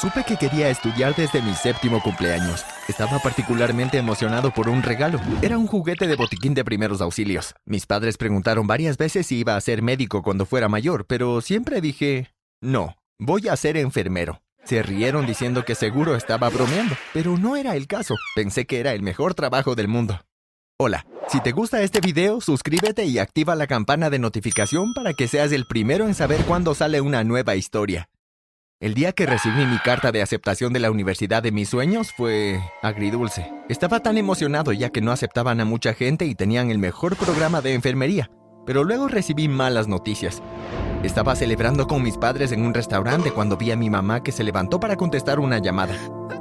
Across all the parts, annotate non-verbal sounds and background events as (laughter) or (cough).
Supe que quería estudiar desde mi séptimo cumpleaños. Estaba particularmente emocionado por un regalo. Era un juguete de botiquín de primeros auxilios. Mis padres preguntaron varias veces si iba a ser médico cuando fuera mayor, pero siempre dije, no, voy a ser enfermero. Se rieron diciendo que seguro estaba bromeando, pero no era el caso. Pensé que era el mejor trabajo del mundo. Hola, si te gusta este video, suscríbete y activa la campana de notificación para que seas el primero en saber cuándo sale una nueva historia. El día que recibí mi carta de aceptación de la universidad de mis sueños fue agridulce. Estaba tan emocionado ya que no aceptaban a mucha gente y tenían el mejor programa de enfermería, pero luego recibí malas noticias. Estaba celebrando con mis padres en un restaurante cuando vi a mi mamá que se levantó para contestar una llamada.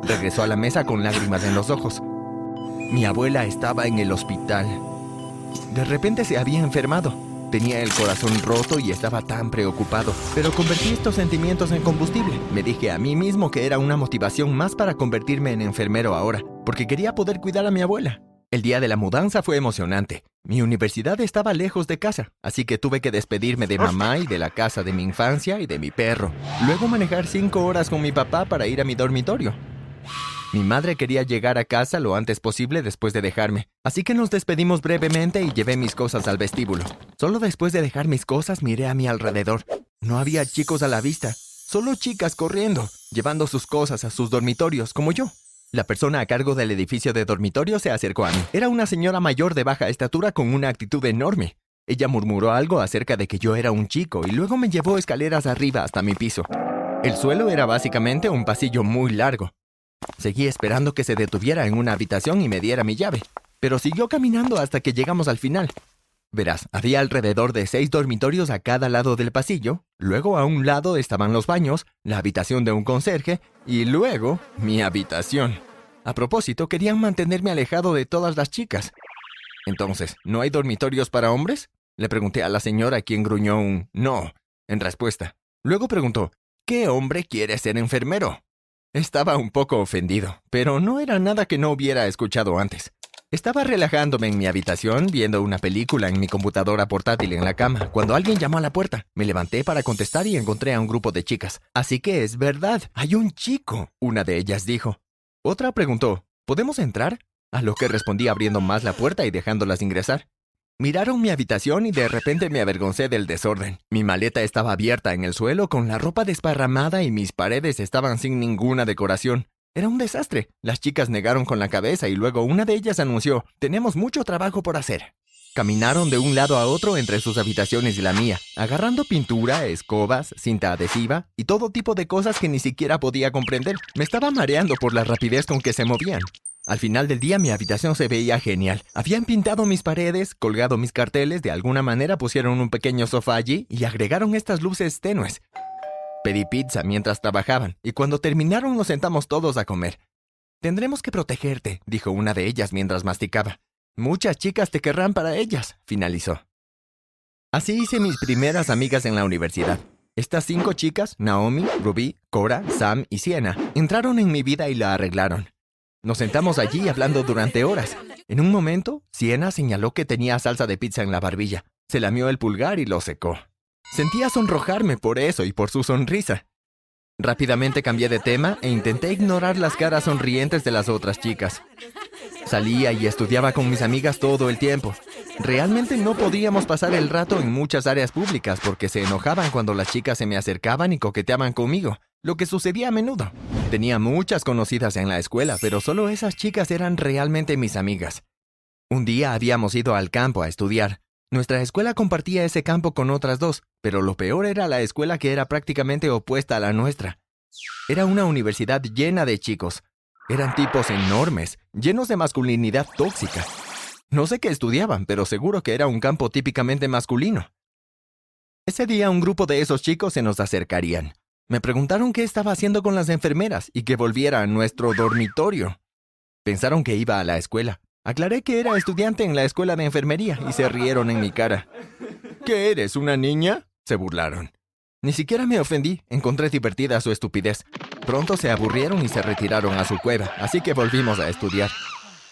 Regresó a la mesa con lágrimas en los ojos. Mi abuela estaba en el hospital. De repente se había enfermado. Tenía el corazón roto y estaba tan preocupado, pero convertí estos sentimientos en combustible. Me dije a mí mismo que era una motivación más para convertirme en enfermero ahora, porque quería poder cuidar a mi abuela. El día de la mudanza fue emocionante. Mi universidad estaba lejos de casa, así que tuve que despedirme de mamá y de la casa de mi infancia y de mi perro. Luego manejar cinco horas con mi papá para ir a mi dormitorio. Mi madre quería llegar a casa lo antes posible después de dejarme, así que nos despedimos brevemente y llevé mis cosas al vestíbulo. Solo después de dejar mis cosas miré a mi alrededor. No había chicos a la vista, solo chicas corriendo, llevando sus cosas a sus dormitorios, como yo. La persona a cargo del edificio de dormitorio se acercó a mí. Era una señora mayor de baja estatura con una actitud enorme. Ella murmuró algo acerca de que yo era un chico y luego me llevó escaleras arriba hasta mi piso. El suelo era básicamente un pasillo muy largo, Seguí esperando que se detuviera en una habitación y me diera mi llave, pero siguió caminando hasta que llegamos al final. Verás, había alrededor de seis dormitorios a cada lado del pasillo, luego a un lado estaban los baños, la habitación de un conserje y luego mi habitación. A propósito, querían mantenerme alejado de todas las chicas. Entonces, ¿no hay dormitorios para hombres? Le pregunté a la señora quien gruñó un no en respuesta. Luego preguntó, ¿qué hombre quiere ser enfermero? Estaba un poco ofendido, pero no era nada que no hubiera escuchado antes. Estaba relajándome en mi habitación viendo una película en mi computadora portátil en la cama cuando alguien llamó a la puerta. Me levanté para contestar y encontré a un grupo de chicas. Así que es verdad, hay un chico, una de ellas dijo. Otra preguntó, ¿podemos entrar? A lo que respondí abriendo más la puerta y dejándolas ingresar. Miraron mi habitación y de repente me avergoncé del desorden. Mi maleta estaba abierta en el suelo con la ropa desparramada y mis paredes estaban sin ninguna decoración. Era un desastre. Las chicas negaron con la cabeza y luego una de ellas anunció, tenemos mucho trabajo por hacer. Caminaron de un lado a otro entre sus habitaciones y la mía, agarrando pintura, escobas, cinta adhesiva y todo tipo de cosas que ni siquiera podía comprender. Me estaba mareando por la rapidez con que se movían. Al final del día mi habitación se veía genial. Habían pintado mis paredes, colgado mis carteles, de alguna manera pusieron un pequeño sofá allí y agregaron estas luces tenues. Pedí pizza mientras trabajaban y cuando terminaron nos sentamos todos a comer. Tendremos que protegerte, dijo una de ellas mientras masticaba. Muchas chicas te querrán para ellas, finalizó. Así hice mis primeras amigas en la universidad. Estas cinco chicas, Naomi, Ruby, Cora, Sam y Siena, entraron en mi vida y la arreglaron. Nos sentamos allí hablando durante horas. En un momento, Siena señaló que tenía salsa de pizza en la barbilla. Se lamió el pulgar y lo secó. Sentía sonrojarme por eso y por su sonrisa. Rápidamente cambié de tema e intenté ignorar las caras sonrientes de las otras chicas. Salía y estudiaba con mis amigas todo el tiempo. Realmente no podíamos pasar el rato en muchas áreas públicas porque se enojaban cuando las chicas se me acercaban y coqueteaban conmigo lo que sucedía a menudo. Tenía muchas conocidas en la escuela, pero solo esas chicas eran realmente mis amigas. Un día habíamos ido al campo a estudiar. Nuestra escuela compartía ese campo con otras dos, pero lo peor era la escuela que era prácticamente opuesta a la nuestra. Era una universidad llena de chicos. Eran tipos enormes, llenos de masculinidad tóxica. No sé qué estudiaban, pero seguro que era un campo típicamente masculino. Ese día un grupo de esos chicos se nos acercarían. Me preguntaron qué estaba haciendo con las enfermeras y que volviera a nuestro dormitorio. Pensaron que iba a la escuela. Aclaré que era estudiante en la escuela de enfermería y se rieron en mi cara. ¿Qué eres, una niña? se burlaron. Ni siquiera me ofendí, encontré divertida su estupidez. Pronto se aburrieron y se retiraron a su cueva, así que volvimos a estudiar.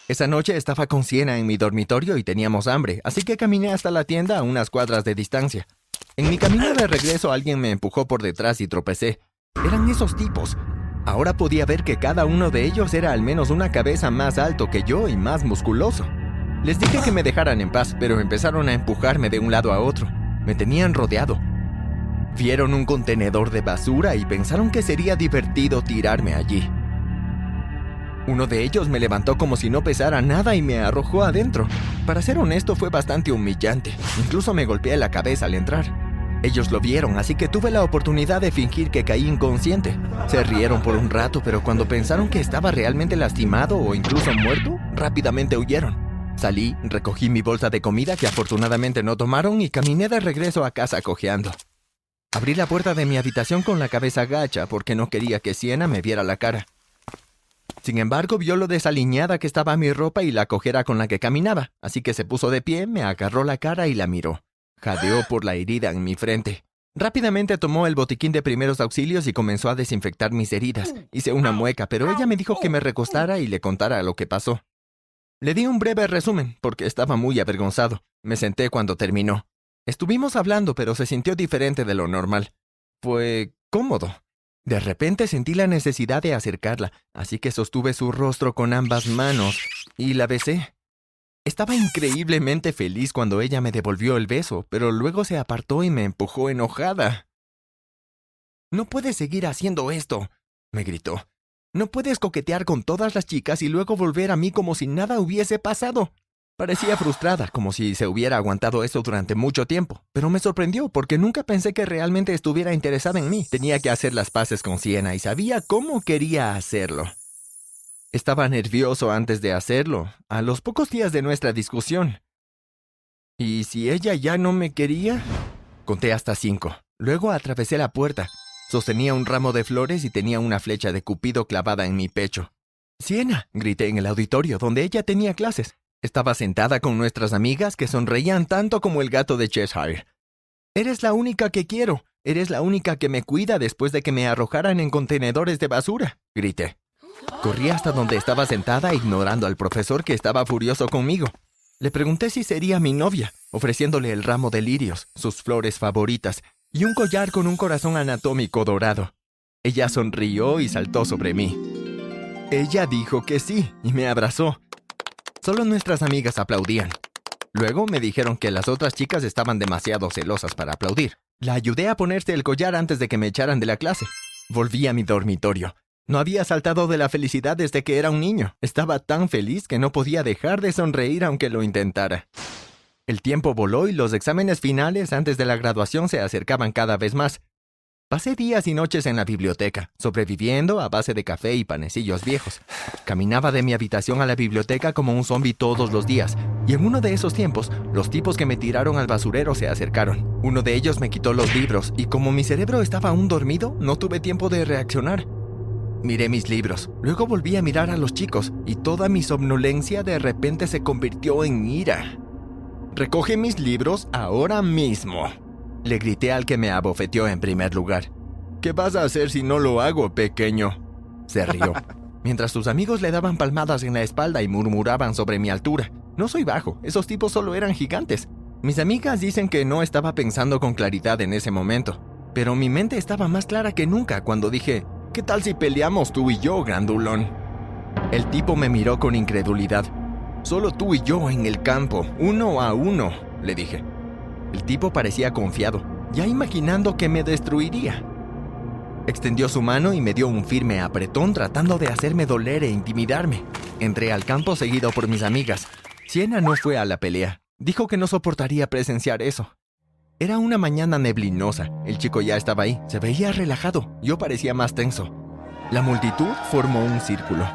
Esa noche estaba con Siena en mi dormitorio y teníamos hambre, así que caminé hasta la tienda a unas cuadras de distancia. En mi camino de regreso alguien me empujó por detrás y tropecé. Eran esos tipos. Ahora podía ver que cada uno de ellos era al menos una cabeza más alto que yo y más musculoso. Les dije que me dejaran en paz, pero empezaron a empujarme de un lado a otro. Me tenían rodeado. Vieron un contenedor de basura y pensaron que sería divertido tirarme allí. Uno de ellos me levantó como si no pesara nada y me arrojó adentro. Para ser honesto fue bastante humillante. Incluso me golpeé la cabeza al entrar. Ellos lo vieron, así que tuve la oportunidad de fingir que caí inconsciente. Se rieron por un rato, pero cuando pensaron que estaba realmente lastimado o incluso muerto, rápidamente huyeron. Salí, recogí mi bolsa de comida que afortunadamente no tomaron y caminé de regreso a casa cojeando. Abrí la puerta de mi habitación con la cabeza gacha porque no quería que Siena me viera la cara. Sin embargo, vio lo desaliñada que estaba mi ropa y la cojera con la que caminaba, así que se puso de pie, me agarró la cara y la miró. Jadeó por la herida en mi frente. Rápidamente tomó el botiquín de primeros auxilios y comenzó a desinfectar mis heridas. Hice una mueca, pero ella me dijo que me recostara y le contara lo que pasó. Le di un breve resumen, porque estaba muy avergonzado. Me senté cuando terminó. Estuvimos hablando, pero se sintió diferente de lo normal. Fue cómodo. De repente sentí la necesidad de acercarla, así que sostuve su rostro con ambas manos y la besé. Estaba increíblemente feliz cuando ella me devolvió el beso, pero luego se apartó y me empujó enojada. No puedes seguir haciendo esto, me gritó. No puedes coquetear con todas las chicas y luego volver a mí como si nada hubiese pasado. Parecía frustrada, como si se hubiera aguantado eso durante mucho tiempo, pero me sorprendió porque nunca pensé que realmente estuviera interesada en mí. Tenía que hacer las paces con Siena y sabía cómo quería hacerlo. Estaba nervioso antes de hacerlo, a los pocos días de nuestra discusión. ¿Y si ella ya no me quería? Conté hasta cinco. Luego atravesé la puerta. Sostenía un ramo de flores y tenía una flecha de Cupido clavada en mi pecho. Siena, grité en el auditorio donde ella tenía clases. Estaba sentada con nuestras amigas que sonreían tanto como el gato de Cheshire. Eres la única que quiero. Eres la única que me cuida después de que me arrojaran en contenedores de basura, grité. Corrí hasta donde estaba sentada ignorando al profesor que estaba furioso conmigo. Le pregunté si sería mi novia, ofreciéndole el ramo de lirios, sus flores favoritas, y un collar con un corazón anatómico dorado. Ella sonrió y saltó sobre mí. Ella dijo que sí y me abrazó. Solo nuestras amigas aplaudían. Luego me dijeron que las otras chicas estaban demasiado celosas para aplaudir. La ayudé a ponerse el collar antes de que me echaran de la clase. Volví a mi dormitorio. No había saltado de la felicidad desde que era un niño. Estaba tan feliz que no podía dejar de sonreír aunque lo intentara. El tiempo voló y los exámenes finales antes de la graduación se acercaban cada vez más. Pasé días y noches en la biblioteca, sobreviviendo a base de café y panecillos viejos. Caminaba de mi habitación a la biblioteca como un zombi todos los días, y en uno de esos tiempos, los tipos que me tiraron al basurero se acercaron. Uno de ellos me quitó los libros, y como mi cerebro estaba aún dormido, no tuve tiempo de reaccionar. Miré mis libros, luego volví a mirar a los chicos y toda mi somnolencia de repente se convirtió en ira. Recoge mis libros ahora mismo. Le grité al que me abofeteó en primer lugar. ¿Qué vas a hacer si no lo hago, pequeño? Se rió, (laughs) mientras sus amigos le daban palmadas en la espalda y murmuraban sobre mi altura. No soy bajo, esos tipos solo eran gigantes. Mis amigas dicen que no estaba pensando con claridad en ese momento, pero mi mente estaba más clara que nunca cuando dije, ¿Qué tal si peleamos tú y yo, grandulón? El tipo me miró con incredulidad. Solo tú y yo en el campo, uno a uno, le dije. El tipo parecía confiado, ya imaginando que me destruiría. Extendió su mano y me dio un firme apretón tratando de hacerme doler e intimidarme. Entré al campo seguido por mis amigas. Siena no fue a la pelea. Dijo que no soportaría presenciar eso. Era una mañana neblinosa. El chico ya estaba ahí. Se veía relajado. Yo parecía más tenso. La multitud formó un círculo.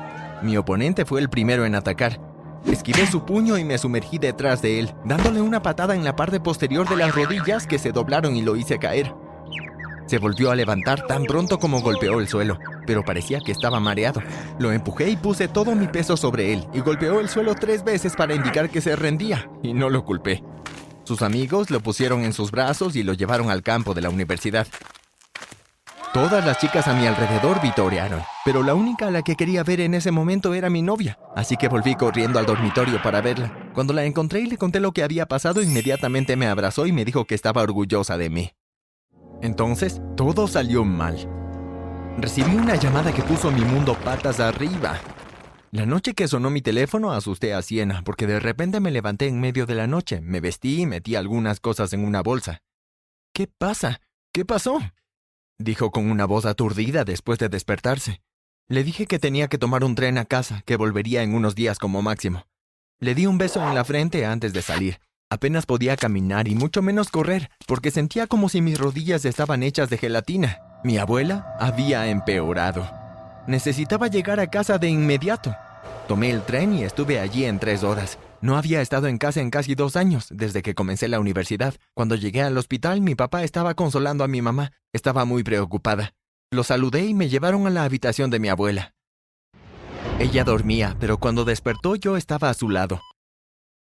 Mi oponente fue el primero en atacar. Esquivé su puño y me sumergí detrás de él, dándole una patada en la parte posterior de las rodillas que se doblaron y lo hice caer. Se volvió a levantar tan pronto como golpeó el suelo, pero parecía que estaba mareado. Lo empujé y puse todo mi peso sobre él y golpeó el suelo tres veces para indicar que se rendía, y no lo culpé. Sus amigos lo pusieron en sus brazos y lo llevaron al campo de la universidad. Todas las chicas a mi alrededor vitorearon, pero la única a la que quería ver en ese momento era mi novia, así que volví corriendo al dormitorio para verla. Cuando la encontré y le conté lo que había pasado, inmediatamente me abrazó y me dijo que estaba orgullosa de mí. Entonces, todo salió mal. Recibí una llamada que puso mi mundo patas arriba. La noche que sonó mi teléfono asusté a Siena porque de repente me levanté en medio de la noche, me vestí y metí algunas cosas en una bolsa. ¿Qué pasa? ¿Qué pasó? dijo con una voz aturdida después de despertarse. Le dije que tenía que tomar un tren a casa, que volvería en unos días como máximo. Le di un beso en la frente antes de salir. Apenas podía caminar y mucho menos correr, porque sentía como si mis rodillas estaban hechas de gelatina. Mi abuela había empeorado. Necesitaba llegar a casa de inmediato. Tomé el tren y estuve allí en tres horas. No había estado en casa en casi dos años, desde que comencé la universidad. Cuando llegué al hospital, mi papá estaba consolando a mi mamá. Estaba muy preocupada. Lo saludé y me llevaron a la habitación de mi abuela. Ella dormía, pero cuando despertó yo estaba a su lado.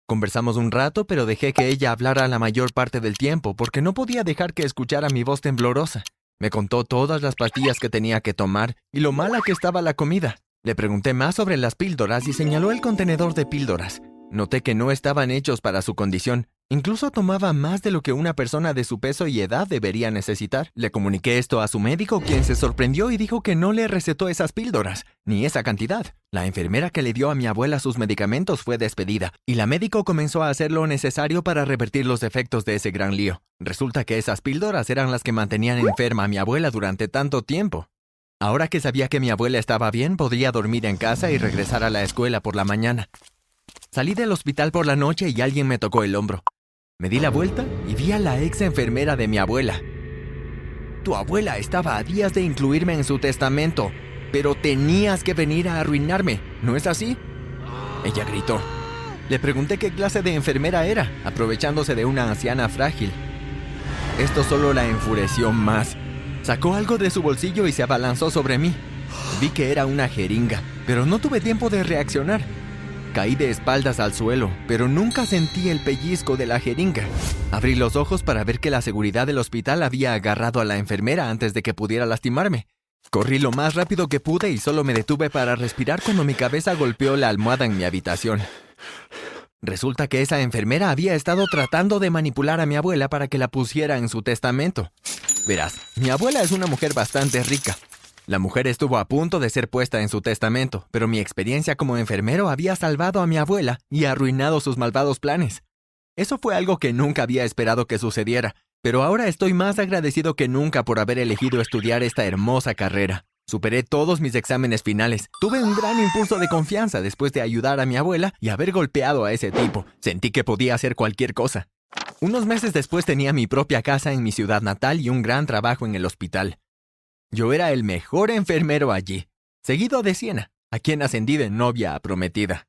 Conversamos un rato, pero dejé que ella hablara la mayor parte del tiempo, porque no podía dejar que escuchara mi voz temblorosa. Me contó todas las pastillas que tenía que tomar y lo mala que estaba la comida. Le pregunté más sobre las píldoras y señaló el contenedor de píldoras. Noté que no estaban hechos para su condición. Incluso tomaba más de lo que una persona de su peso y edad debería necesitar. Le comuniqué esto a su médico, quien se sorprendió y dijo que no le recetó esas píldoras, ni esa cantidad. La enfermera que le dio a mi abuela sus medicamentos fue despedida, y la médico comenzó a hacer lo necesario para revertir los efectos de ese gran lío. Resulta que esas píldoras eran las que mantenían enferma a mi abuela durante tanto tiempo. Ahora que sabía que mi abuela estaba bien, podría dormir en casa y regresar a la escuela por la mañana. Salí del hospital por la noche y alguien me tocó el hombro. Me di la vuelta y vi a la ex enfermera de mi abuela. Tu abuela estaba a días de incluirme en su testamento, pero tenías que venir a arruinarme, ¿no es así? Ella gritó. Le pregunté qué clase de enfermera era, aprovechándose de una anciana frágil. Esto solo la enfureció más. Sacó algo de su bolsillo y se abalanzó sobre mí. Vi que era una jeringa, pero no tuve tiempo de reaccionar. Caí de espaldas al suelo, pero nunca sentí el pellizco de la jeringa. Abrí los ojos para ver que la seguridad del hospital había agarrado a la enfermera antes de que pudiera lastimarme. Corrí lo más rápido que pude y solo me detuve para respirar cuando mi cabeza golpeó la almohada en mi habitación. Resulta que esa enfermera había estado tratando de manipular a mi abuela para que la pusiera en su testamento. Verás, mi abuela es una mujer bastante rica. La mujer estuvo a punto de ser puesta en su testamento, pero mi experiencia como enfermero había salvado a mi abuela y arruinado sus malvados planes. Eso fue algo que nunca había esperado que sucediera, pero ahora estoy más agradecido que nunca por haber elegido estudiar esta hermosa carrera. Superé todos mis exámenes finales. Tuve un gran impulso de confianza después de ayudar a mi abuela y haber golpeado a ese tipo. Sentí que podía hacer cualquier cosa. Unos meses después tenía mi propia casa en mi ciudad natal y un gran trabajo en el hospital. Yo era el mejor enfermero allí, seguido de Siena, a quien ascendí de novia prometida.